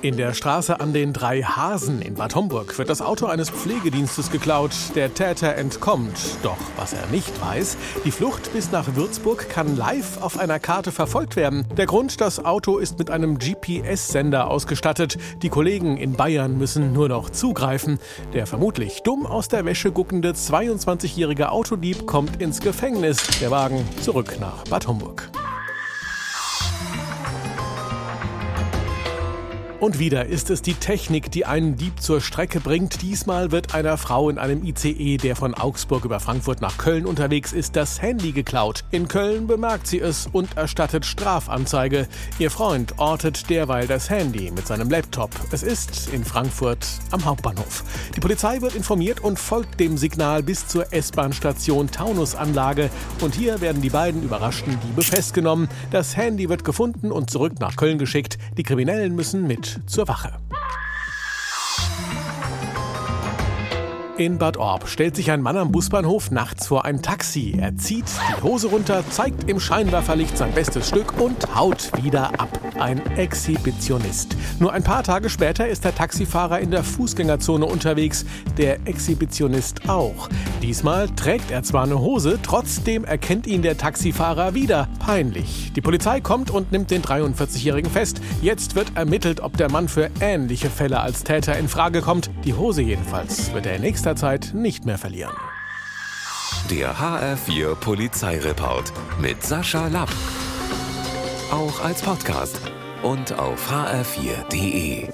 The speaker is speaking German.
In der Straße an den drei Hasen in Bad Homburg wird das Auto eines Pflegedienstes geklaut. Der Täter entkommt. Doch was er nicht weiß, die Flucht bis nach Würzburg kann live auf einer Karte verfolgt werden. Der Grund, das Auto ist mit einem GPS-Sender ausgestattet. Die Kollegen in Bayern müssen nur noch zugreifen. Der vermutlich dumm aus der Wäsche guckende 22-jährige Autodieb kommt ins Gefängnis. Der Wagen zurück nach Bad Homburg. Und wieder ist es die Technik, die einen Dieb zur Strecke bringt. Diesmal wird einer Frau in einem ICE, der von Augsburg über Frankfurt nach Köln unterwegs ist, das Handy geklaut. In Köln bemerkt sie es und erstattet Strafanzeige. Ihr Freund ortet derweil das Handy mit seinem Laptop. Es ist in Frankfurt am Hauptbahnhof. Die Polizei wird informiert und folgt dem Signal bis zur S-Bahn-Station Taunusanlage. Und hier werden die beiden überraschten Diebe festgenommen. Das Handy wird gefunden und zurück nach Köln geschickt. Die Kriminellen müssen mit zur Wache. In Bad Orb stellt sich ein Mann am Busbahnhof nachts vor ein Taxi. Er zieht die Hose runter, zeigt im Scheinwerferlicht sein bestes Stück und haut wieder ab. Ein Exhibitionist. Nur ein paar Tage später ist der Taxifahrer in der Fußgängerzone unterwegs. Der Exhibitionist auch. Diesmal trägt er zwar eine Hose, trotzdem erkennt ihn der Taxifahrer wieder. Peinlich. Die Polizei kommt und nimmt den 43-Jährigen fest. Jetzt wird ermittelt, ob der Mann für ähnliche Fälle als Täter in Frage kommt. Die Hose jedenfalls wird er in nächster Zeit nicht mehr verlieren. Der HR4 Polizeireport mit Sascha Lapp. Auch als Podcast und auf hr4.de.